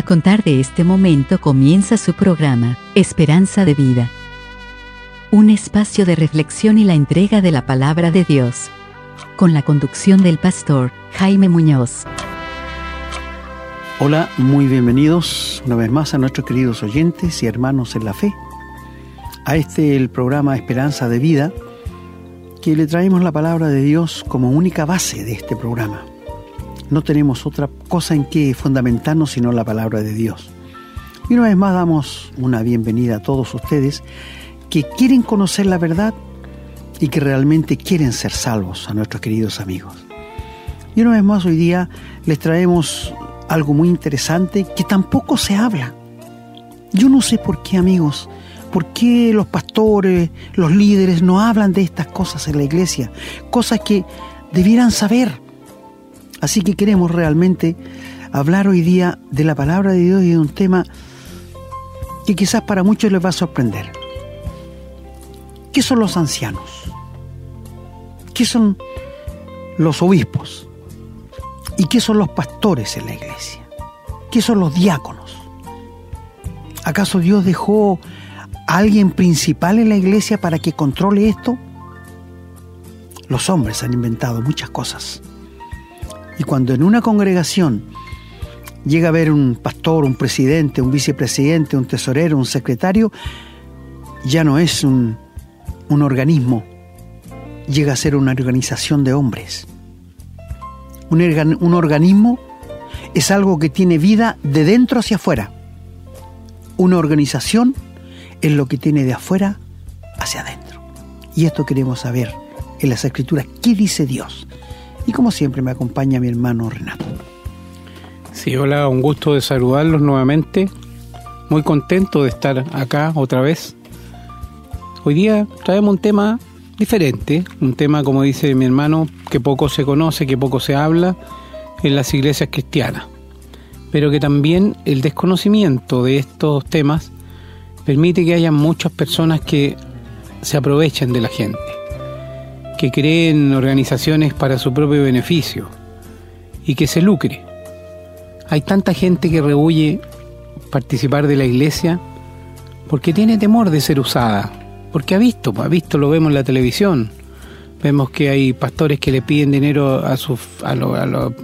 A contar de este momento comienza su programa, Esperanza de Vida. Un espacio de reflexión y la entrega de la palabra de Dios. Con la conducción del pastor Jaime Muñoz. Hola, muy bienvenidos una vez más a nuestros queridos oyentes y hermanos en la fe. A este el programa Esperanza de Vida, que le traemos la palabra de Dios como única base de este programa no tenemos otra cosa en que fundamentarnos sino la palabra de Dios. Y una vez más damos una bienvenida a todos ustedes que quieren conocer la verdad y que realmente quieren ser salvos a nuestros queridos amigos. Y una vez más hoy día les traemos algo muy interesante que tampoco se habla. Yo no sé por qué amigos, por qué los pastores, los líderes no hablan de estas cosas en la iglesia, cosas que debieran saber Así que queremos realmente hablar hoy día de la palabra de Dios y de un tema que quizás para muchos les va a sorprender. ¿Qué son los ancianos? ¿Qué son los obispos? ¿Y qué son los pastores en la iglesia? ¿Qué son los diáconos? ¿Acaso Dios dejó a alguien principal en la iglesia para que controle esto? Los hombres han inventado muchas cosas y cuando en una congregación llega a haber un pastor, un presidente, un vicepresidente, un tesorero, un secretario, ya no es un, organismo, llega a ser una organización de hombres. Un, un organismo es algo que tiene vida de dentro hacia afuera. Una organización es lo que tiene de afuera hacia adentro. Y esto queremos saber en las escrituras. ¿Qué dice Dios? Y como siempre me acompaña mi hermano Renato. Sí, hola, un gusto de saludarlos nuevamente. Muy contento de estar acá otra vez. Hoy día traemos un tema diferente, un tema, como dice mi hermano, que poco se conoce, que poco se habla en las iglesias cristianas, pero que también el desconocimiento de estos temas permite que haya muchas personas que se aprovechen de la gente que creen organizaciones para su propio beneficio y que se lucre. Hay tanta gente que rehuye participar de la iglesia porque tiene temor de ser usada, porque ha visto, ha visto, lo vemos en la televisión. Vemos que hay pastores que le piden dinero a, sus, a, los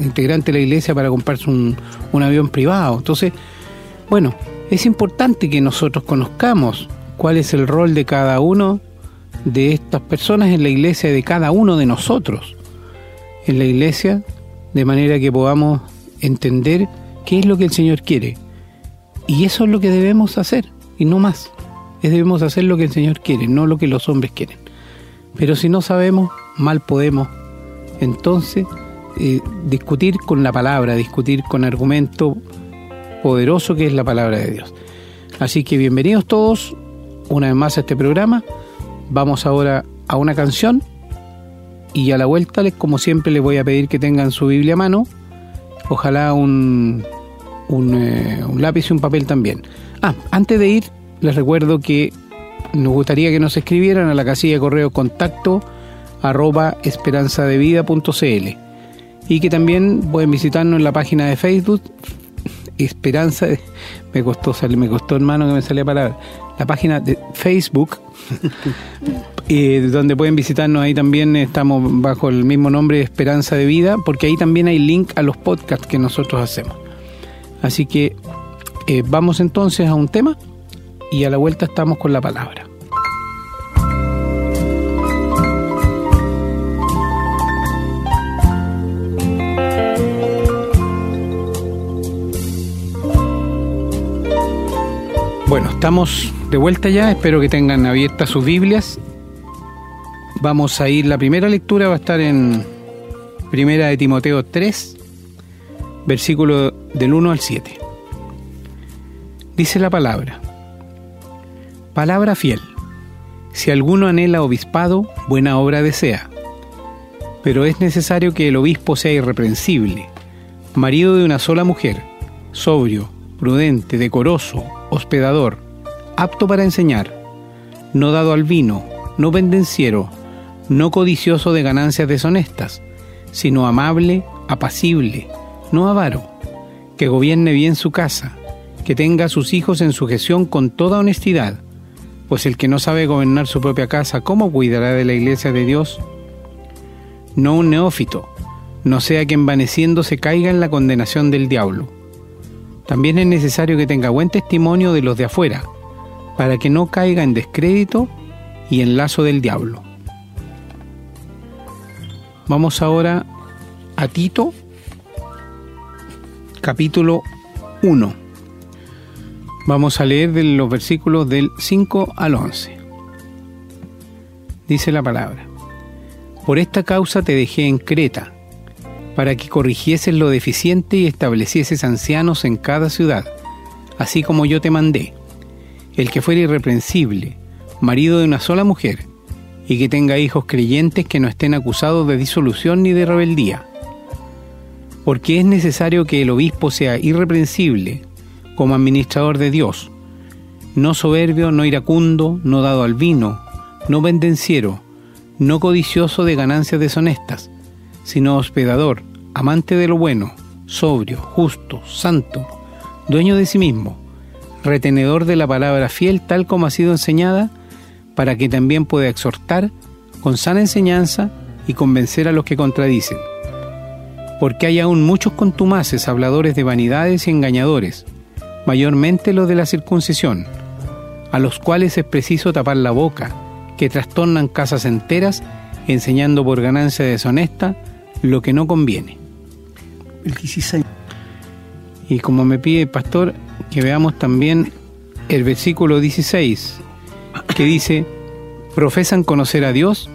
integrantes de la iglesia para comprarse un, un avión privado. Entonces, bueno, es importante que nosotros conozcamos cuál es el rol de cada uno de estas personas en la iglesia de cada uno de nosotros, en la iglesia, de manera que podamos entender qué es lo que el Señor quiere. Y eso es lo que debemos hacer, y no más. Es debemos hacer lo que el Señor quiere, no lo que los hombres quieren. Pero si no sabemos, mal podemos entonces eh, discutir con la palabra, discutir con argumento poderoso que es la palabra de Dios. Así que bienvenidos todos una vez más a este programa. Vamos ahora a una canción y a la vuelta, como siempre, les voy a pedir que tengan su Biblia a mano. Ojalá un, eh, un, lápiz y un papel también. Ah, antes de ir, les recuerdo que nos gustaría que nos escribieran a la casilla de correo contacto arroba esperanzadevida.cl y que también pueden visitarnos en la página de Facebook Esperanza me costó salir, me costó hermano que me salía palabra la página de Facebook, donde pueden visitarnos ahí también, estamos bajo el mismo nombre Esperanza de Vida, porque ahí también hay link a los podcasts que nosotros hacemos. Así que eh, vamos entonces a un tema y a la vuelta estamos con la palabra. Bueno, estamos de vuelta ya, espero que tengan abiertas sus Biblias. Vamos a ir, la primera lectura va a estar en Primera de Timoteo 3, versículo del 1 al 7. Dice la palabra, palabra fiel, si alguno anhela obispado, buena obra desea, pero es necesario que el obispo sea irreprensible, marido de una sola mujer, sobrio, prudente, decoroso, hospedador, apto para enseñar, no dado al vino, no pendenciero, no codicioso de ganancias deshonestas, sino amable, apacible, no avaro, que gobierne bien su casa, que tenga a sus hijos en sujeción con toda honestidad, pues el que no sabe gobernar su propia casa, ¿cómo cuidará de la iglesia de Dios? No un neófito, no sea que envaneciéndose caiga en la condenación del diablo. También es necesario que tenga buen testimonio de los de afuera, para que no caiga en descrédito y en lazo del diablo. Vamos ahora a Tito, capítulo 1. Vamos a leer de los versículos del 5 al 11. Dice la palabra, Por esta causa te dejé en Creta, para que corrigieses lo deficiente y establecieses ancianos en cada ciudad, así como yo te mandé, el que fuera irreprensible, marido de una sola mujer, y que tenga hijos creyentes que no estén acusados de disolución ni de rebeldía. Porque es necesario que el obispo sea irreprensible como administrador de Dios, no soberbio, no iracundo, no dado al vino, no vendenciero, no codicioso de ganancias deshonestas, sino hospedador, amante de lo bueno, sobrio, justo, santo, dueño de sí mismo, retenedor de la palabra fiel tal como ha sido enseñada, para que también pueda exhortar con sana enseñanza y convencer a los que contradicen. Porque hay aún muchos contumaces, habladores de vanidades y engañadores, mayormente los de la circuncisión, a los cuales es preciso tapar la boca, que trastornan casas enteras, enseñando por ganancia deshonesta lo que no conviene el 16. Y como me pide el pastor, que veamos también el versículo 16, que dice, profesan conocer a Dios,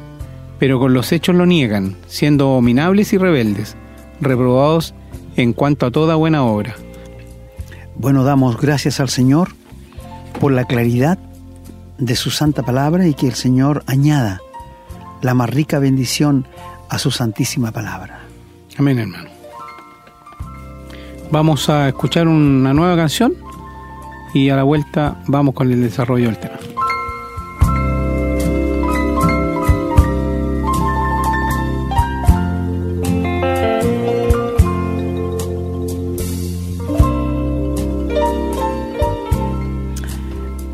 pero con los hechos lo niegan, siendo abominables y rebeldes, reprobados en cuanto a toda buena obra. Bueno, damos gracias al Señor por la claridad de su santa palabra y que el Señor añada la más rica bendición a su santísima palabra. Amén, hermano. Vamos a escuchar una nueva canción y a la vuelta vamos con el desarrollo del tema.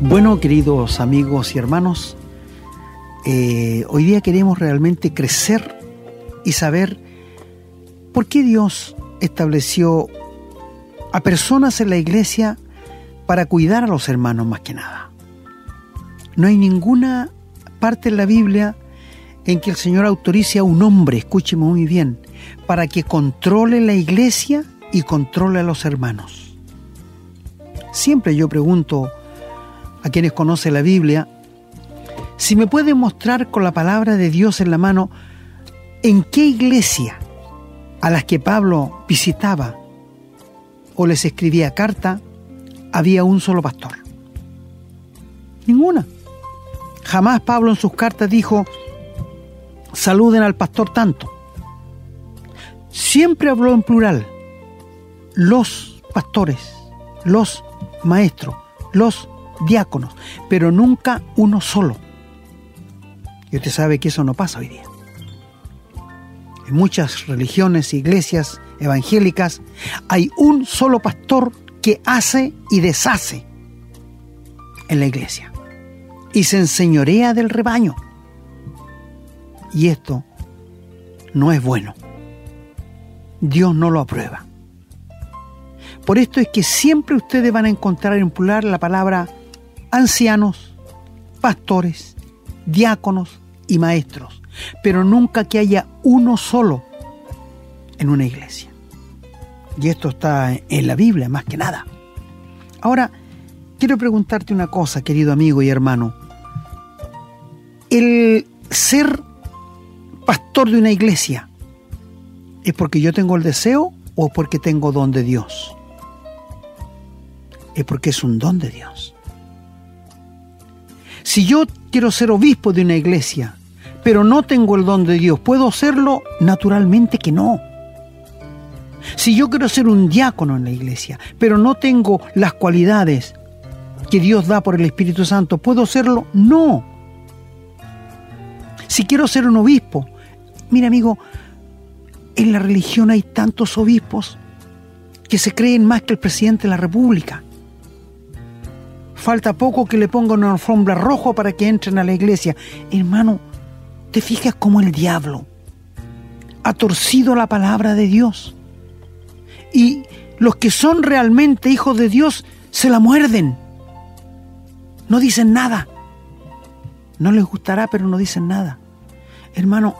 Bueno, queridos amigos y hermanos, eh, hoy día queremos realmente crecer y saber por qué Dios estableció a personas en la iglesia para cuidar a los hermanos más que nada. No hay ninguna parte en la Biblia en que el Señor autorice a un hombre, escúcheme muy bien, para que controle la iglesia y controle a los hermanos. Siempre yo pregunto a quienes conocen la Biblia, si me pueden mostrar con la palabra de Dios en la mano en qué iglesia a las que Pablo visitaba o les escribía carta, había un solo pastor. Ninguna. Jamás Pablo en sus cartas dijo, saluden al pastor tanto. Siempre habló en plural, los pastores, los maestros, los diáconos, pero nunca uno solo. Y usted sabe que eso no pasa hoy día. Muchas religiones, iglesias, evangélicas, hay un solo pastor que hace y deshace en la iglesia y se enseñorea del rebaño. Y esto no es bueno. Dios no lo aprueba. Por esto es que siempre ustedes van a encontrar en plural la palabra ancianos, pastores, diáconos y maestros, pero nunca que haya uno solo en una iglesia. Y esto está en la Biblia más que nada. Ahora, quiero preguntarte una cosa, querido amigo y hermano. El ser pastor de una iglesia, ¿es porque yo tengo el deseo o porque tengo don de Dios? Es porque es un don de Dios. Si yo quiero ser obispo de una iglesia, pero no tengo el don de Dios, ¿puedo hacerlo? Naturalmente que no. Si yo quiero ser un diácono en la iglesia, pero no tengo las cualidades que Dios da por el Espíritu Santo, ¿puedo serlo? No. Si quiero ser un obispo, mira amigo, en la religión hay tantos obispos, que se creen más que el presidente de la República. Falta poco que le pongan una alfombra roja para que entren a la iglesia. Hermano, ¿te fijas cómo el diablo ha torcido la palabra de Dios? Y los que son realmente hijos de Dios se la muerden. No dicen nada. No les gustará, pero no dicen nada. Hermano,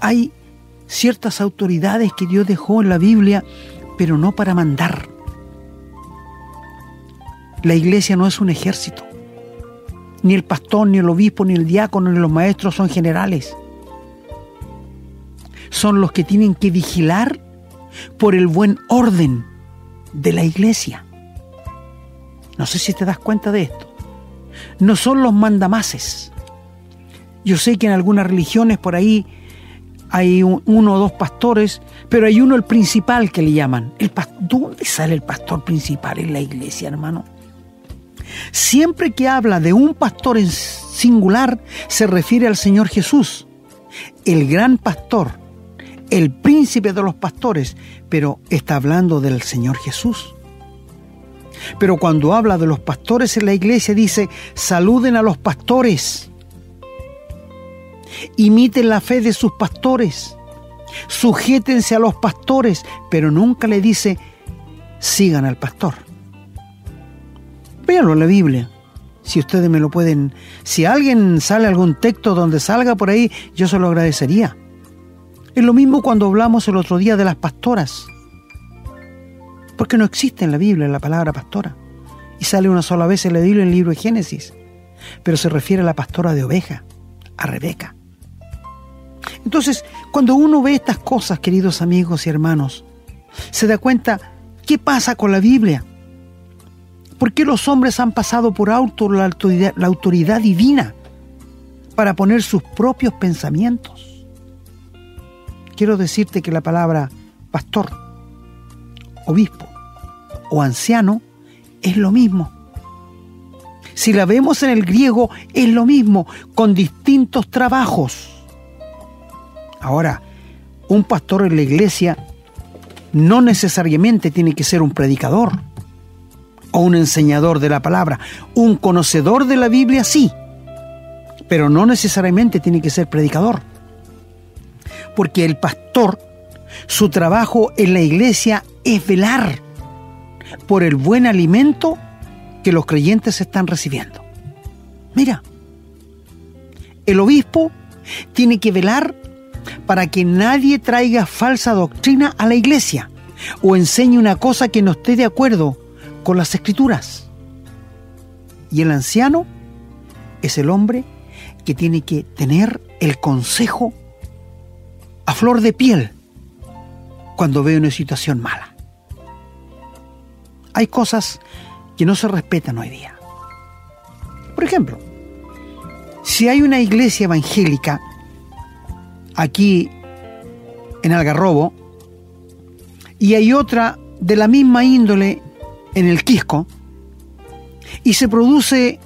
hay ciertas autoridades que Dios dejó en la Biblia, pero no para mandar. La iglesia no es un ejército. Ni el pastor, ni el obispo, ni el diácono, ni los maestros son generales. Son los que tienen que vigilar por el buen orden de la iglesia. No sé si te das cuenta de esto. No son los mandamases. Yo sé que en algunas religiones por ahí hay uno o dos pastores, pero hay uno el principal que le llaman. ¿Dónde sale el pastor principal en la iglesia, hermano? Siempre que habla de un pastor en singular, se refiere al Señor Jesús, el gran pastor, el príncipe de los pastores, pero está hablando del Señor Jesús. Pero cuando habla de los pastores en la iglesia dice, saluden a los pastores, imiten la fe de sus pastores, sujétense a los pastores, pero nunca le dice, sigan al pastor. Véanlo en la Biblia. Si ustedes me lo pueden, si alguien sale algún texto donde salga por ahí, yo se lo agradecería. Es lo mismo cuando hablamos el otro día de las pastoras. Porque no existe en la Biblia la palabra pastora. Y sale una sola vez en la Biblia en el libro de Génesis. Pero se refiere a la pastora de oveja, a Rebeca. Entonces, cuando uno ve estas cosas, queridos amigos y hermanos, se da cuenta qué pasa con la Biblia. ¿Por qué los hombres han pasado por alto la autoridad, la autoridad divina para poner sus propios pensamientos? Quiero decirte que la palabra pastor, obispo o anciano es lo mismo. Si la vemos en el griego, es lo mismo, con distintos trabajos. Ahora, un pastor en la iglesia no necesariamente tiene que ser un predicador o un enseñador de la palabra. Un conocedor de la Biblia sí, pero no necesariamente tiene que ser predicador. Porque el pastor, su trabajo en la iglesia es velar por el buen alimento que los creyentes están recibiendo. Mira, el obispo tiene que velar para que nadie traiga falsa doctrina a la iglesia o enseñe una cosa que no esté de acuerdo con las escrituras. Y el anciano es el hombre que tiene que tener el consejo a flor de piel cuando ve una situación mala. Hay cosas que no se respetan hoy día. Por ejemplo, si hay una iglesia evangélica aquí en Algarrobo y hay otra de la misma índole en el Quisco y se produce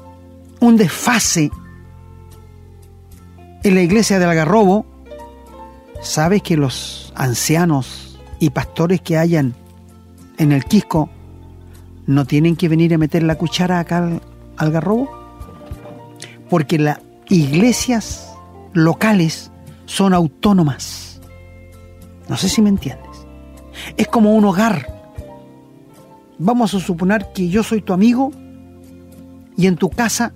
un desfase en la iglesia de Algarrobo, ¿sabes que los ancianos y pastores que hayan en el Quisco no tienen que venir a meter la cuchara acá al Algarrobo? Porque las iglesias locales son autónomas. No sé si me entiendes. Es como un hogar. Vamos a suponer que yo soy tu amigo y en tu casa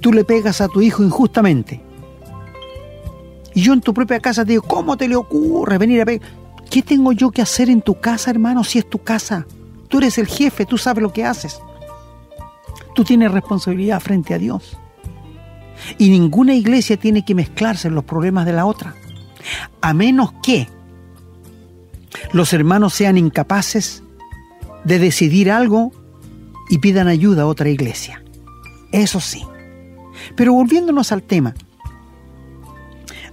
tú le pegas a tu hijo injustamente. Y yo en tu propia casa te digo, ¿cómo te le ocurre venir a pegar? ¿Qué tengo yo que hacer en tu casa, hermano, si es tu casa? Tú eres el jefe, tú sabes lo que haces. Tú tienes responsabilidad frente a Dios. Y ninguna iglesia tiene que mezclarse en los problemas de la otra, a menos que los hermanos sean incapaces de decidir algo y pidan ayuda a otra iglesia. Eso sí. Pero volviéndonos al tema,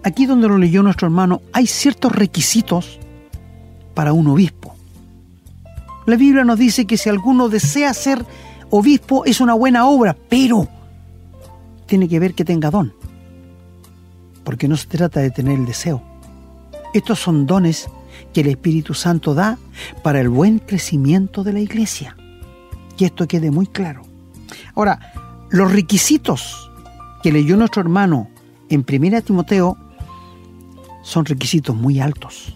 aquí donde lo leyó nuestro hermano, hay ciertos requisitos para un obispo. La Biblia nos dice que si alguno desea ser obispo es una buena obra, pero tiene que ver que tenga don, porque no se trata de tener el deseo. Estos son dones que el Espíritu Santo da para el buen crecimiento de la iglesia. Que esto quede muy claro. Ahora, los requisitos que leyó nuestro hermano en 1 Timoteo son requisitos muy altos,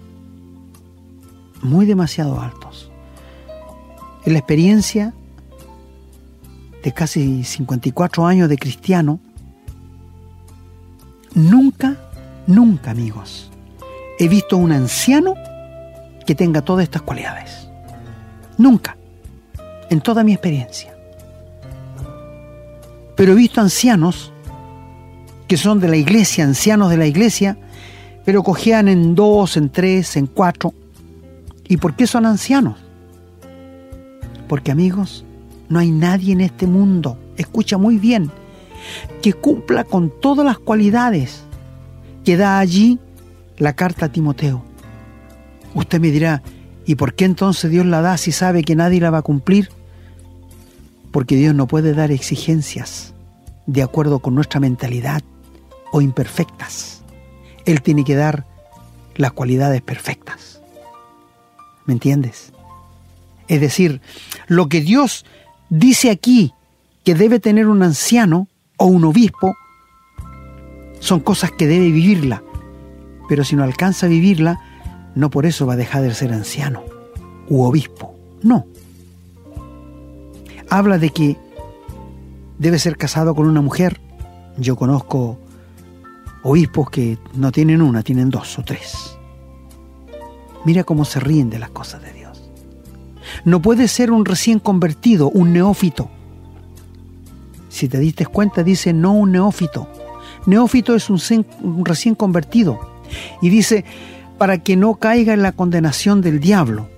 muy demasiado altos. En la experiencia de casi 54 años de cristiano, nunca, nunca amigos, he visto un anciano que tenga todas estas cualidades. Nunca, en toda mi experiencia. Pero he visto ancianos que son de la iglesia, ancianos de la iglesia, pero cogían en dos, en tres, en cuatro. ¿Y por qué son ancianos? Porque amigos, no hay nadie en este mundo, escucha muy bien, que cumpla con todas las cualidades que da allí la carta a Timoteo. Usted me dirá, ¿y por qué entonces Dios la da si sabe que nadie la va a cumplir? Porque Dios no puede dar exigencias de acuerdo con nuestra mentalidad o imperfectas. Él tiene que dar las cualidades perfectas. ¿Me entiendes? Es decir, lo que Dios dice aquí que debe tener un anciano o un obispo son cosas que debe vivirla. Pero si no alcanza a vivirla, no por eso va a dejar de ser anciano u obispo. No. Habla de que debe ser casado con una mujer. Yo conozco obispos que no tienen una, tienen dos o tres. Mira cómo se ríen de las cosas de Dios. No puede ser un recién convertido, un neófito. Si te diste cuenta, dice no un neófito. Neófito es un, recién convertido. Y dice, para que no caiga en la condenación del diablo.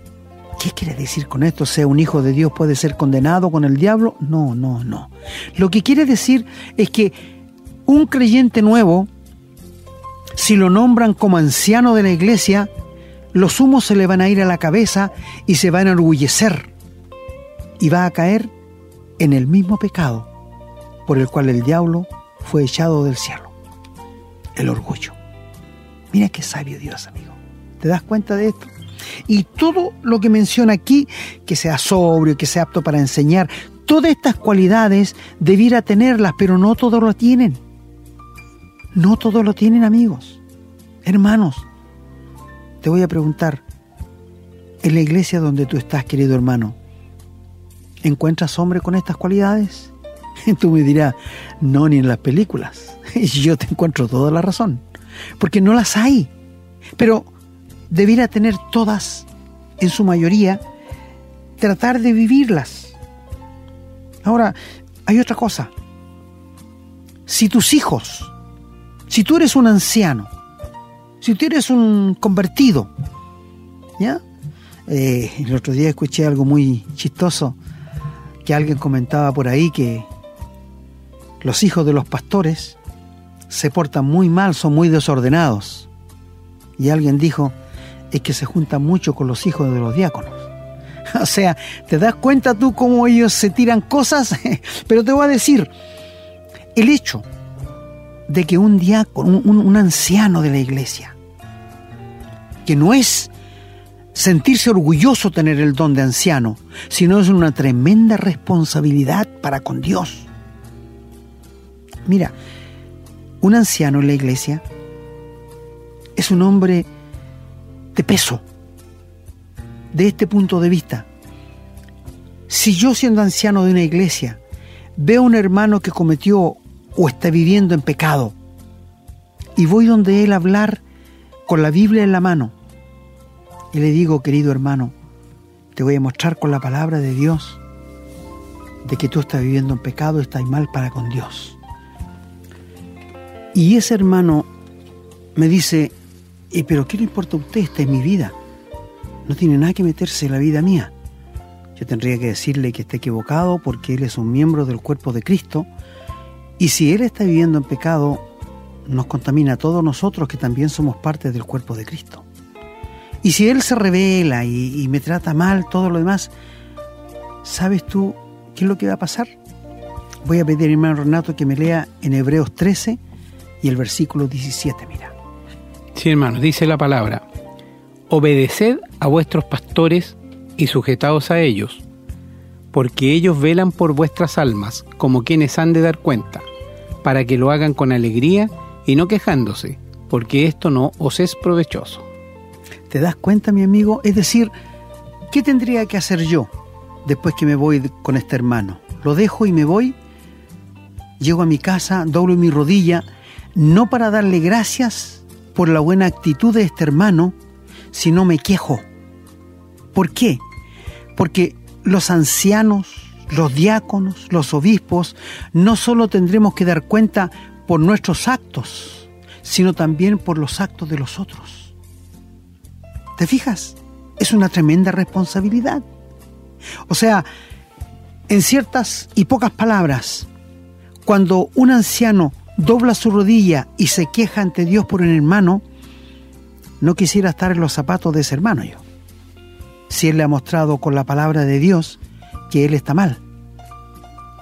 ¿Qué quiere decir con esto? ¿Sea un hijo de Dios puede ser condenado con el diablo? No, no, no. Lo que quiere decir es que un creyente nuevo, si lo nombran como anciano de la iglesia, los humos se le van a ir a la cabeza y se van a enorgullecer y va a caer en el mismo pecado por el cual el diablo fue echado del cielo, el orgullo. Mira qué sabio Dios, amigo. ¿Te das cuenta de esto? Y todo lo que menciona aquí, que sea sobrio, que sea apto para enseñar, todas estas cualidades debiera tenerlas, pero no todos lo tienen. No todos lo tienen, amigos. Hermanos, te voy a preguntar, en la iglesia donde tú estás, querido hermano, ¿encuentras hombre con estas cualidades? Tú me dirás, no, ni en las películas. Y yo te encuentro toda la razón, porque no las hay. Pero debiera tener todas, en su mayoría, tratar de vivirlas. Ahora, hay otra cosa. Si tus hijos, si tú eres un anciano, si tú eres un convertido, ¿ya? Eh, el otro día escuché algo muy chistoso, que alguien comentaba por ahí que los hijos de los pastores se portan muy mal, son muy desordenados. Y alguien dijo, es que se juntan mucho con los hijos de los diáconos. O sea, ¿te das cuenta tú cómo ellos se tiran cosas? Pero te voy a decir, el hecho de que un diácono, un, anciano de la iglesia, que no es sentirse orgulloso tener el don de anciano, sino es una tremenda responsabilidad para con Dios. Mira, un anciano en la iglesia es un hombre de peso. De este punto de vista, si yo siendo anciano de una iglesia veo a un hermano que cometió o está viviendo en pecado y voy donde él a hablar con la Biblia en la mano y le digo, querido hermano, te voy a mostrar con la palabra de Dios de que tú estás viviendo en pecado, estás mal para con Dios. Y ese hermano me dice, ¿y pero qué le importa a usted? Esta es mi vida. No tiene nada que meterse en la vida mía. Yo tendría que decirle que está equivocado porque él es un miembro del cuerpo de Cristo. Y si él está viviendo en pecado, nos contamina a todos nosotros que también somos parte del cuerpo de Cristo. Y si él se revela y, me trata mal, todo lo demás, ¿sabes tú qué es lo que va a pasar? Voy a pedir hermano Renato que me lea en Hebreos 13 y el versículo 17, mira. Sí, hermano, dice la palabra. obedeced a vuestros pastores y sujetaos a ellos, porque ellos velan por vuestras almas como quienes han de dar cuenta, para que lo hagan con alegría y no quejándose, porque esto no os es provechoso. ¿Te das cuenta, mi amigo? Es decir, ¿qué tendría que hacer yo después que me voy con este hermano? ¿Lo dejo y me voy? Llego a mi casa, doblo mi rodilla, no para darle gracias por la buena actitud de este hermano, sino me quejo. ¿Por qué? Porque los ancianos, los diáconos, los obispos, no solo tendremos que dar cuenta por nuestros actos, sino también por los actos de los otros. ¿Te fijas? Es una tremenda responsabilidad. O sea, en ciertas y pocas palabras, cuando un anciano dobla su rodilla y se queja ante Dios por un hermano, no quisiera estar en los zapatos de ese hermano yo. Si él le ha mostrado con la palabra de Dios que él está mal.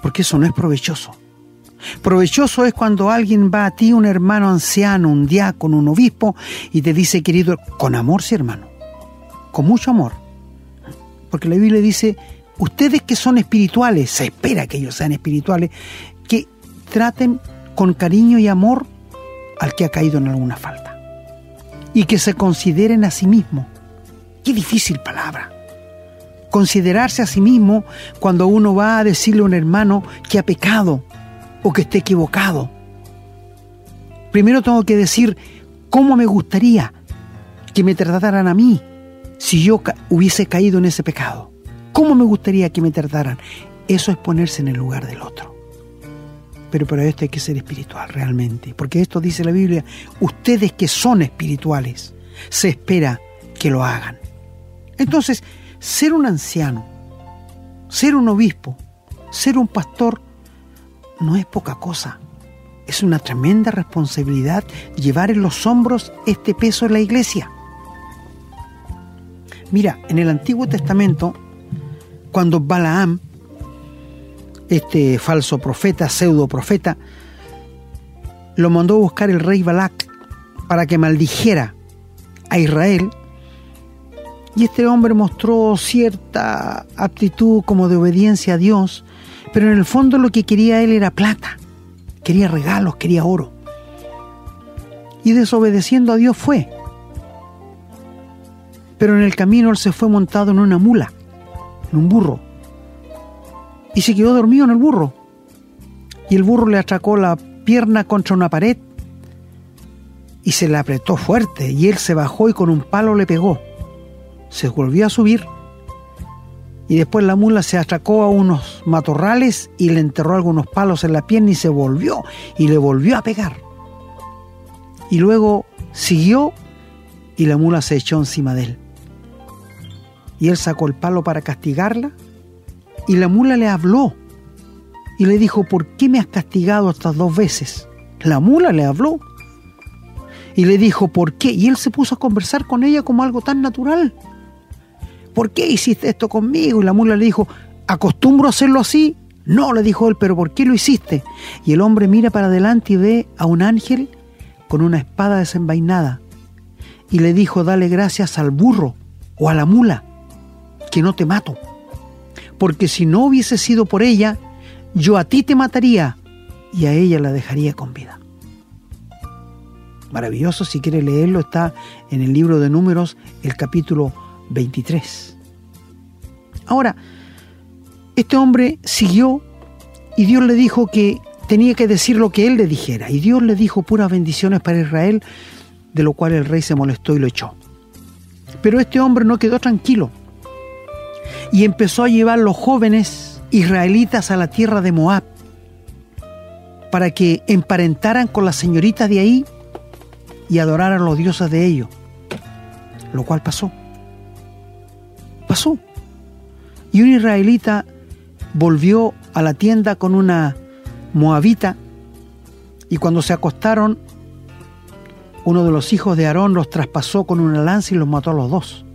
Porque eso no es provechoso. Provechoso es cuando alguien va a ti, un hermano anciano, un diácono, un obispo, y te dice, querido, con amor, sí, hermano, con mucho amor. Porque la Biblia dice, ustedes que son espirituales, se espera que ellos sean espirituales, que traten con cariño y amor al que ha caído en alguna falta. Y que se consideren a sí mismo. Qué difícil palabra. Considerarse a sí mismo cuando uno va a decirle a un hermano que ha pecado o que esté equivocado. Primero tengo que decir cómo me gustaría que me trataran a mí si yo hubiese caído en ese pecado. ¿Cómo me gustaría que me trataran? Eso es ponerse en el lugar del otro pero para esto hay que ser espiritual realmente, porque esto dice la Biblia, ustedes que son espirituales, se espera que lo hagan. Entonces, ser un anciano, ser un obispo, ser un pastor, no es poca cosa. Es una tremenda responsabilidad llevar en los hombros este peso en la iglesia. Mira, en el Antiguo Testamento, cuando Balaam este falso profeta, pseudo profeta, lo mandó a buscar el rey Balak para que maldijera a Israel. Y este hombre mostró cierta aptitud como de obediencia a Dios, pero en el fondo lo que quería él era plata, quería regalos, quería oro. Y desobedeciendo a Dios fue. Pero en el camino él se fue montado en una mula, en un burro y se quedó dormido en el burro. Y el burro le atracó la pierna contra una pared y se le apretó fuerte y él se bajó y con un palo le pegó. Se volvió a subir y después la mula se atracó a unos matorrales y le enterró algunos palos en la pierna y se volvió y le volvió a pegar. Y luego siguió y la mula se echó encima de él. Y él sacó el palo para castigarla y la mula le habló y le dijo, ¿por qué me has castigado estas dos veces? La mula le habló y le dijo, ¿por qué? Y él se puso a conversar con ella como algo tan natural. ¿Por qué hiciste esto conmigo? Y la mula le dijo, ¿acostumbro a hacerlo así? No, le dijo él, pero ¿por qué lo hiciste? Y el hombre mira para adelante y ve a un ángel con una espada desenvainada. Y le dijo, dale gracias al burro o a la mula, que no te mato porque si no hubiese sido por ella, yo a ti te mataría y a ella la dejaría con vida. Maravilloso, si quiere leerlo, está en el libro de números, el capítulo 23. Ahora, este hombre siguió y Dios le dijo que tenía que decir lo que él le dijera. Y Dios le dijo puras bendiciones para Israel, de lo cual el rey se molestó y lo echó. Pero este hombre no quedó tranquilo y empezó a llevar los jóvenes israelitas a la tierra de Moab para que emparentaran con las señoritas de ahí y adoraran los dioses de ellos. Lo cual pasó. Pasó. Y un israelita volvió a la tienda con una moabita y cuando se acostaron, uno de los hijos de Aarón los traspasó con una lanza y los mató a los dos.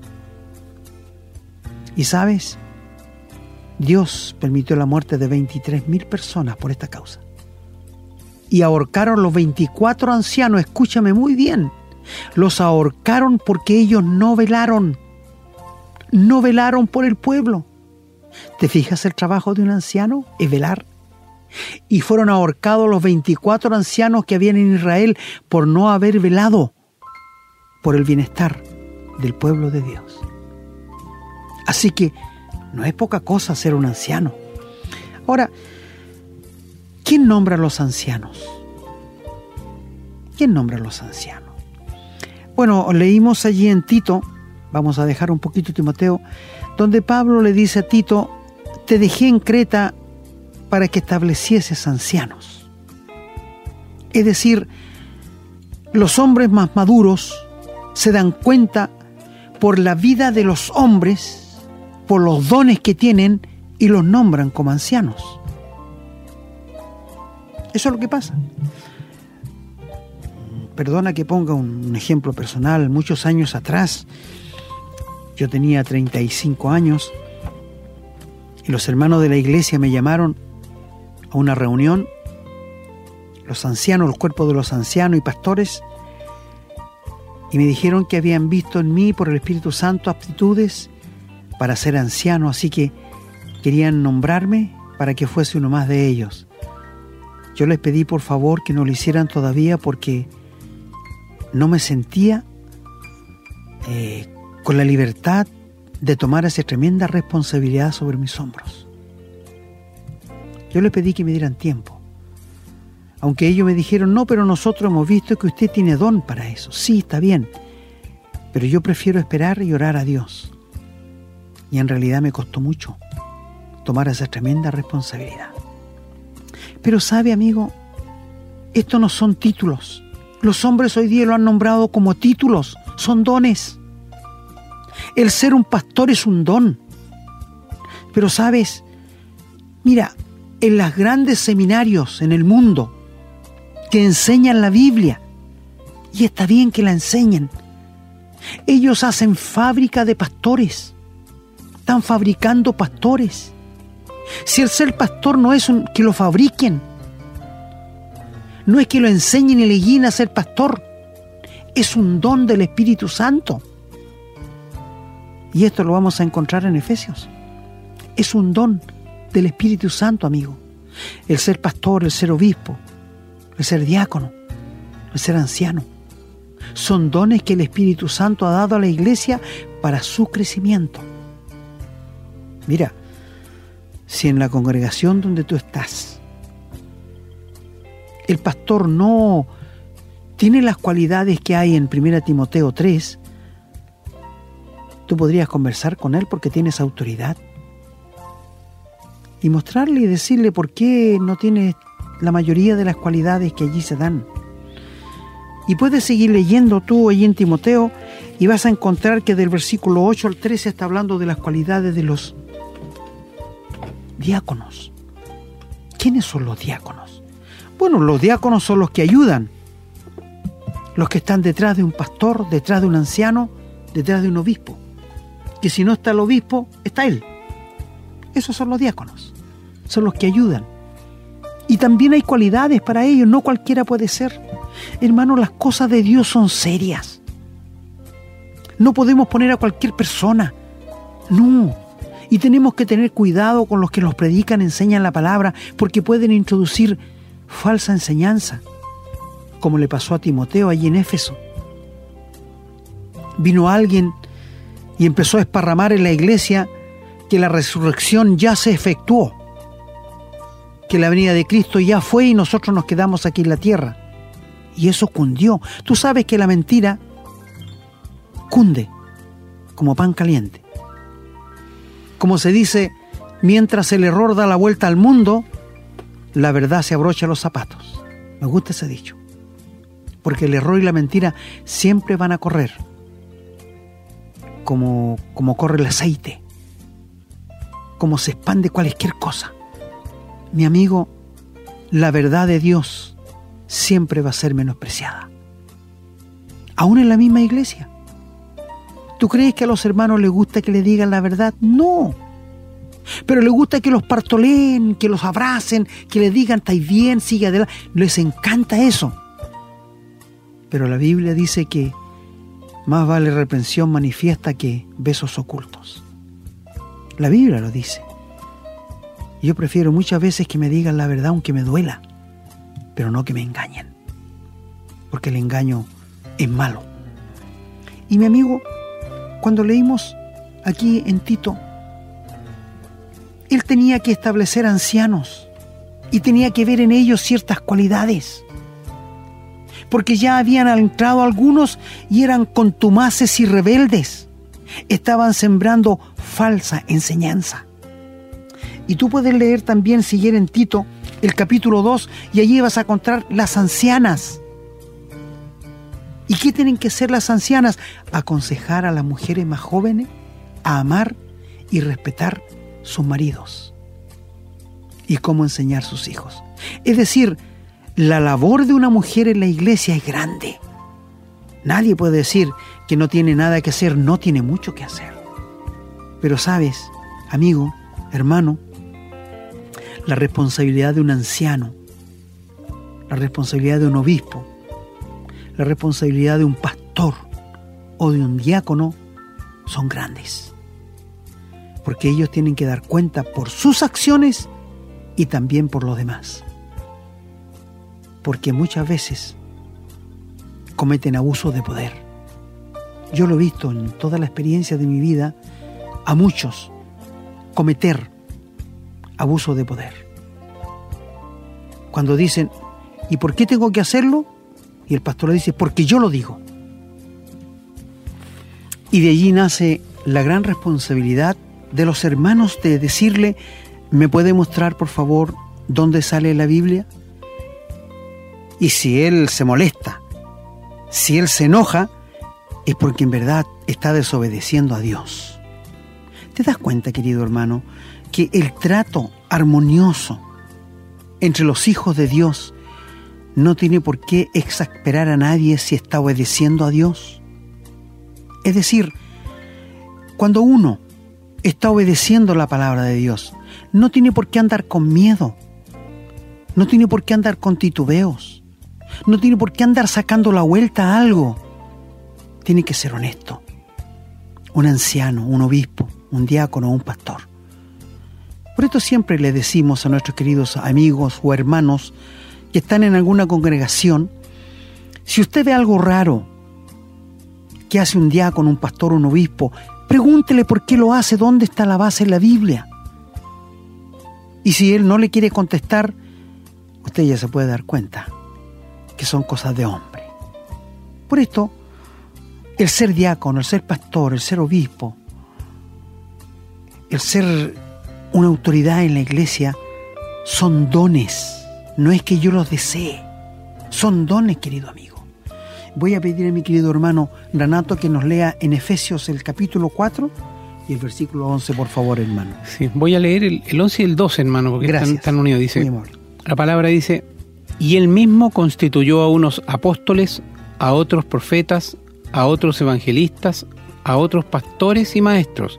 Y sabes, Dios permitió la muerte de 23 mil personas por esta causa. Y ahorcaron los 24 ancianos, escúchame muy bien, Los ahorcaron porque ellos no velaron. No velaron por el pueblo. ¿Te fijas el trabajo de un anciano? Es velar. Y fueron ahorcados los 24 ancianos que habían en Israel por no haber velado por el bienestar del pueblo de Dios. Así que no es poca cosa ser un anciano. Ahora, ¿quién nombra a los ancianos? ¿Quién nombra a los ancianos? Bueno, leímos allí en Tito, vamos a dejar un poquito Timoteo, donde Pablo le dice a Tito, te dejé en Creta para que establecieses ancianos. Es decir, los hombres más maduros se dan cuenta por la vida de los hombres, por los dones que tienen y los nombran como ancianos. Eso es lo que pasa. Perdona que ponga un ejemplo personal. Muchos años atrás, yo tenía 35 años, y los hermanos de la iglesia me llamaron a una reunión, los ancianos, los cuerpos de los ancianos y pastores, y me dijeron que habían visto en mí por el Espíritu Santo aptitudes para ser anciano, así que querían nombrarme para que fuese uno más de ellos. Yo les pedí por favor que no lo hicieran todavía porque no me sentía eh, con la libertad de tomar esa tremenda responsabilidad sobre mis hombros. Yo les pedí que me dieran tiempo. Aunque ellos me dijeron, no, pero nosotros hemos visto que usted tiene don para eso. Sí, está bien. Pero yo prefiero esperar y orar a Dios. Y en realidad me costó mucho tomar esa tremenda responsabilidad. Pero sabe, amigo, esto no son títulos. Los hombres hoy día lo han nombrado como títulos, son dones. El ser un pastor es un don. Pero sabes, mira, en los grandes seminarios en el mundo que enseñan la Biblia, y está bien que la enseñen, ellos hacen fábrica de pastores, están fabricando pastores. Si el ser pastor no es un, que lo fabriquen, no es que lo enseñen y le guíen a ser pastor, es un don del Espíritu Santo. Y esto lo vamos a encontrar en Efesios. Es un don del Espíritu Santo, amigo. El ser pastor, el ser obispo, el ser diácono, el ser anciano. Son dones que el Espíritu Santo ha dado a la iglesia para su crecimiento. Mira, si en la congregación donde tú estás, el pastor no tiene las cualidades que hay en 1 Timoteo 3, tú podrías conversar con él porque tienes autoridad y mostrarle y decirle por qué no tiene la mayoría de las cualidades que allí se dan. Y puedes seguir leyendo tú allí en Timoteo y vas a encontrar que del versículo 8 al 13 está hablando de las cualidades de los diáconos. ¿Quiénes son los diáconos? Bueno, los diáconos son los que ayudan, los que están detrás de un pastor, detrás de un anciano, detrás de un obispo que si no está el obispo, está él. Esos son los diáconos, son los que ayudan. Y también hay cualidades para ellos, no cualquiera puede ser. Hermano, las cosas de Dios son serias. No podemos poner a cualquier persona. No. Y tenemos que tener cuidado con los que nos predican, enseñan la palabra, porque pueden introducir falsa enseñanza, como le pasó a Timoteo allí en Éfeso. Vino alguien y empezó a esparramar en la iglesia que la resurrección ya se efectuó, que la venida de Cristo ya fue y nosotros nos quedamos aquí en la tierra. Y eso cundió. Tú sabes que la mentira cunde como pan caliente. Como se dice, mientras el error da la vuelta al mundo, la verdad se abrocha los zapatos. Me gusta ese dicho. Porque el error y la mentira siempre van a correr como, como corre el aceite, como se expande cualquier cosa. Mi amigo, la verdad de Dios siempre va a ser menospreciada. Aún en la misma iglesia. ¿Tú crees que a los hermanos les gusta que le digan la verdad? No. Pero les gusta que los partoleen, que los abracen, que les digan, estáis bien, sigue adelante. Les encanta eso. Pero la Biblia dice que más vale reprensión manifiesta que besos ocultos. La Biblia lo dice. Yo prefiero muchas veces que me digan la verdad aunque me duela, pero no que me engañen. Porque el engaño es malo. Y mi amigo, cuando leímos aquí en Tito, él tenía que establecer ancianos y tenía que ver en ellos ciertas cualidades. Porque ya habían entrado algunos y eran contumaces y rebeldes. Estaban sembrando falsa enseñanza. Y tú puedes leer también, siguiera en Tito, el capítulo 2, y allí vas a encontrar las ancianas. ¿Y qué tienen que ser las ancianas? Aconsejar a las mujeres más jóvenes a amar y respetar sus maridos y cómo enseñar a sus hijos. Es decir, la labor de una mujer en la iglesia es grande. Nadie puede decir que no tiene nada que hacer, no tiene mucho que hacer. Pero sabes, amigo, hermano, la responsabilidad de un anciano, la responsabilidad de un obispo, la responsabilidad de un pastor o de un diácono son grandes. Porque ellos tienen que dar cuenta por sus acciones y también por los demás. Porque muchas veces cometen abuso de poder. Yo lo he visto en toda la experiencia de mi vida a muchos cometer abuso de poder. Cuando dicen, ¿y por qué tengo que hacerlo? Y el pastor le dice, porque yo lo digo. Y de allí nace la gran responsabilidad de los hermanos de decirle, ¿Me puede mostrar, por favor, dónde sale la Biblia? Y si él se molesta, si él se enoja, es porque en verdad está desobedeciendo a Dios. ¿Te das cuenta, querido hermano, que el trato armonioso entre los hijos de Dios no tiene por qué exasperar a nadie si está obedeciendo a Dios? Es decir, cuando uno está obedeciendo la palabra de Dios, no tiene por qué andar con miedo, no tiene por qué andar con titubeos, no tiene por qué andar sacando la vuelta a algo. Tiene que ser honesto. Un anciano, un obispo, un diácono, un pastor. Por esto siempre le decimos a nuestros queridos amigos o hermanos que están en alguna congregación, si usted ve algo raro que hace un diácono, un pastor, un obispo, pregúntele por qué lo hace, dónde está la base en la Biblia. Y si él no le quiere contestar, usted ya se puede dar cuenta que son cosas de hombre. Por esto, el ser diácono, el ser pastor, el ser obispo, el ser una autoridad en la iglesia, son dones. No es que yo los desee, son dones, querido amigo. Voy a pedir a mi querido hermano Renato que nos lea en Efesios el capítulo 4 y el versículo 11, por favor, hermano. Sí, voy a leer el, 11 y el 12, hermano, porque están, unidos. Dice, la palabra dice, y él mismo constituyó a unos apóstoles, a otros profetas, a otros evangelistas, a otros pastores y maestros,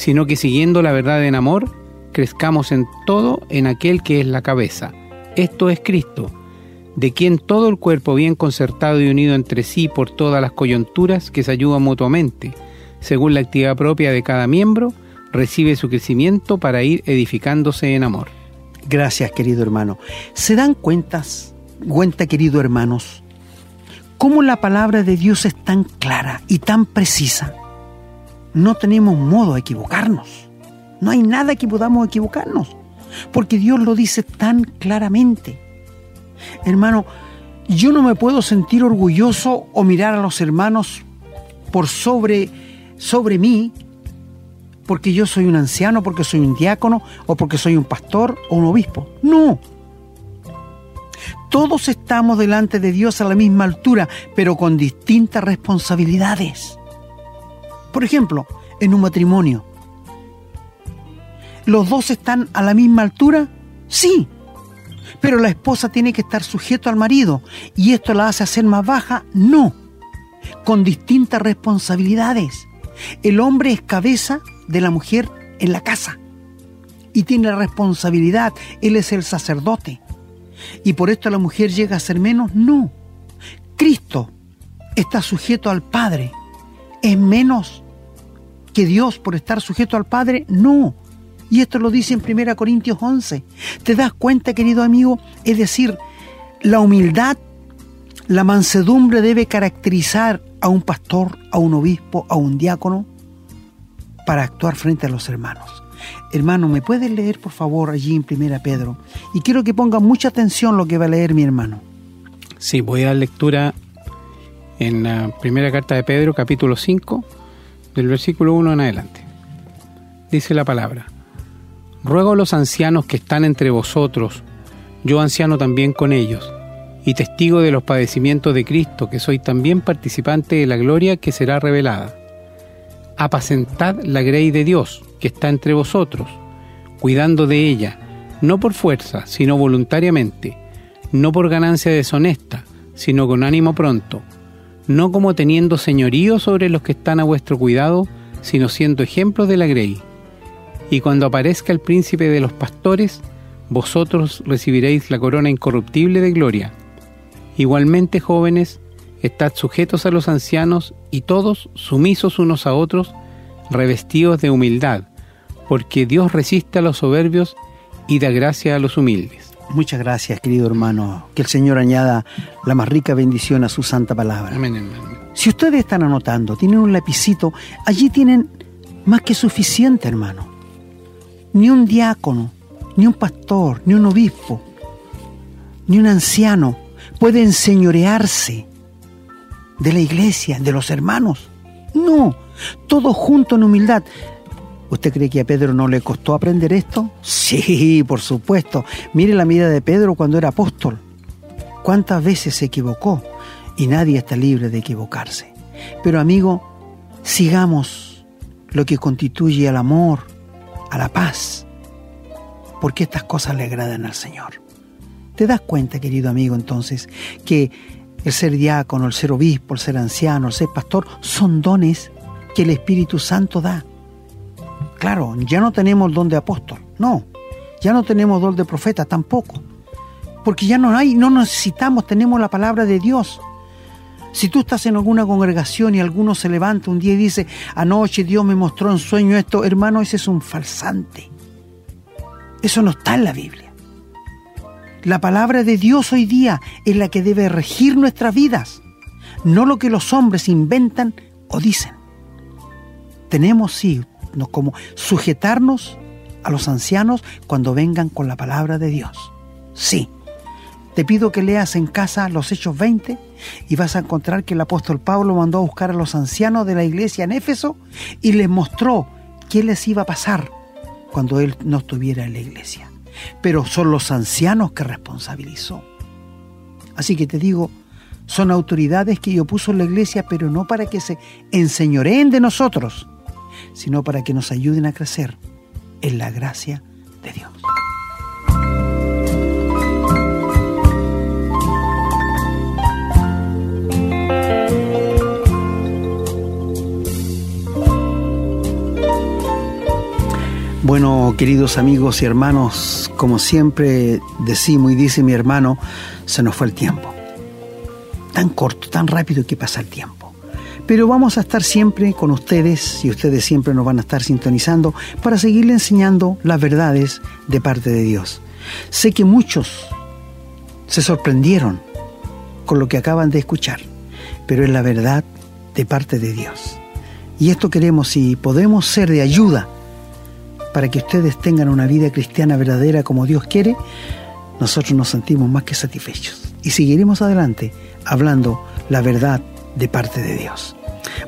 sino que siguiendo la verdad en amor, crezcamos en todo en aquel que es la cabeza. Esto es Cristo, de quien todo el cuerpo bien concertado y unido entre sí por todas las coyunturas que se ayudan mutuamente, según la actividad propia de cada miembro, recibe su crecimiento para ir edificándose en amor. Gracias, querido hermano. ¿Se dan cuentas, cuenta, querido hermanos, cómo la palabra de Dios es tan clara y tan precisa? No tenemos modo de equivocarnos. No hay nada que podamos equivocarnos, porque Dios lo dice tan claramente. Hermano, yo no me puedo sentir orgulloso o mirar a los hermanos por sobre sobre mí porque yo soy un anciano, porque soy un diácono o porque soy un pastor o un obispo. No. Todos estamos delante de Dios a la misma altura, pero con distintas responsabilidades. Por ejemplo, en un matrimonio. ¿Los dos están a la misma altura? Sí. Pero la esposa tiene que estar sujeto al marido y esto la hace hacer más baja? No. Con distintas responsabilidades. El hombre es cabeza de la mujer en la casa y tiene la responsabilidad. Él es el sacerdote. ¿Y por esto la mujer llega a ser menos? No. Cristo está sujeto al Padre. ¿Es menos que Dios por estar sujeto al Padre? No. Y esto lo dice en 1 Corintios 11. ¿Te das cuenta, querido amigo? Es decir, la humildad, la mansedumbre debe caracterizar a un pastor, a un obispo, a un diácono, para actuar frente a los hermanos. Hermano, ¿me puedes leer por favor allí en Primera Pedro? Y quiero que ponga mucha atención lo que va a leer mi hermano. Sí, voy a lectura en la primera carta de Pedro, capítulo 5, del versículo 1 en adelante. Dice la palabra, Ruego a los ancianos que están entre vosotros, yo anciano también con ellos, y testigo de los padecimientos de Cristo, que soy también participante de la gloria que será revelada. Apacentad la grey de Dios, que está entre vosotros, cuidando de ella, no por fuerza, sino voluntariamente, no por ganancia deshonesta, sino con ánimo pronto, no como teniendo señorío sobre los que están a vuestro cuidado, sino siendo ejemplos de la grey. Y cuando aparezca el príncipe de los pastores, vosotros recibiréis la corona incorruptible de gloria. Igualmente, jóvenes, estad sujetos a los ancianos y todos sumisos unos a otros, revestidos de humildad, porque Dios resiste a los soberbios y da gracia a los humildes. Muchas gracias, querido hermano. Que el Señor añada la más rica bendición a su santa palabra. Amén, hermano. Si ustedes están anotando, tienen un lapicito, allí tienen más que suficiente, hermano. Ni un diácono, ni un pastor, ni un obispo, ni un anciano puede enseñorearse de la iglesia, de los hermanos. No, todos juntos en humildad. ¿Usted cree que a Pedro no le costó aprender esto? Sí, por supuesto. Mire la vida de Pedro cuando era apóstol. ¿Cuántas veces se equivocó? Y nadie está libre de equivocarse. Pero amigo, sigamos lo que constituye al amor, a la paz, porque estas cosas le agradan al Señor. ¿Te das cuenta, querido amigo, entonces, que el ser diácono, el ser obispo, el ser anciano, el ser pastor, son dones que el Espíritu Santo da? Claro, ya no tenemos don de apóstol, no. Ya no tenemos don de profeta tampoco. Porque ya no hay, no necesitamos, tenemos la palabra de Dios. Si tú estás en alguna congregación y alguno se levanta un día y dice, anoche Dios me mostró en sueño esto, hermano, ese es un falsante. Eso no está en la Biblia. La palabra de Dios hoy día es la que debe regir nuestras vidas, no lo que los hombres inventan o dicen. Tenemos, sí, como sujetarnos a los ancianos cuando vengan con la palabra de Dios. Sí. Te pido que leas en casa los Hechos 20 y vas a encontrar que el apóstol Pablo mandó a buscar a los ancianos de la iglesia en Éfeso y les mostró qué les iba a pasar cuando él no estuviera en la iglesia. Pero son los ancianos que responsabilizó. Así que te digo, son autoridades que yo puso en la iglesia, pero no para que se enseñoreen de nosotros, sino para que nos ayuden a crecer en la gracia de Dios. Bueno, queridos amigos y hermanos, como siempre decimos y dice mi hermano, se nos fue el tiempo. Tan corto, tan rápido que pasa el tiempo. Pero vamos a estar siempre con ustedes y ustedes siempre nos van a estar sintonizando para seguirle enseñando las verdades de parte de Dios. Sé que muchos se sorprendieron con lo que acaban de escuchar, pero es la verdad de parte de Dios. Y esto queremos, si podemos ser de ayuda para que ustedes tengan una vida cristiana verdadera como Dios quiere, nosotros nos sentimos más que satisfechos. Y seguiremos adelante hablando la verdad de parte de Dios.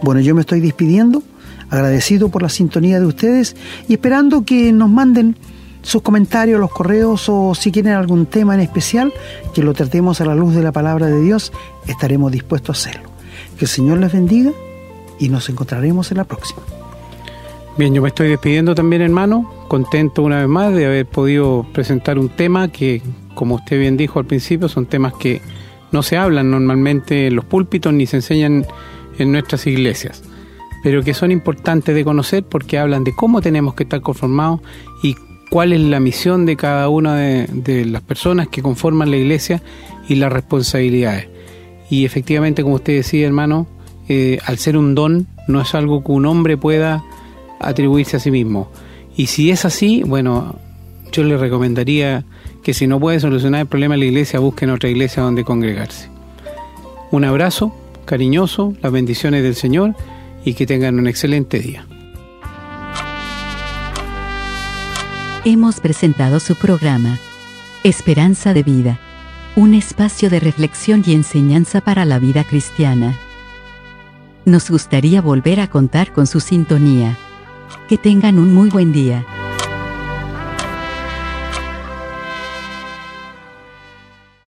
Bueno, yo me estoy despidiendo, agradecido por la sintonía de ustedes y esperando que nos manden sus comentarios, los correos o si quieren algún tema en especial que lo tratemos a la luz de la palabra de Dios, estaremos dispuestos a hacerlo. Que el Señor les bendiga y nos encontraremos en la próxima. Bien, yo me estoy despidiendo también, hermano, contento una vez más de haber podido presentar un tema que, como usted bien dijo al principio, son temas que no se hablan normalmente en los púlpitos ni se enseñan en nuestras iglesias, pero que son importantes de conocer porque hablan de cómo tenemos que estar conformados y cuál es la misión de cada una de, las personas que conforman la iglesia y las responsabilidades. Y efectivamente, como usted decía, hermano, eh, al ser un don, no es algo que un hombre pueda atribuirse a sí mismo. Y si es así, bueno, yo le recomendaría que si no puede solucionar el problema de la iglesia, busquen otra iglesia donde congregarse. Un abrazo cariñoso, las bendiciones del Señor y que tengan un excelente día. Hemos presentado su programa, Esperanza de Vida, un espacio de reflexión y enseñanza para la vida cristiana. Nos gustaría volver a contar con su sintonía. Que tengan un muy buen día.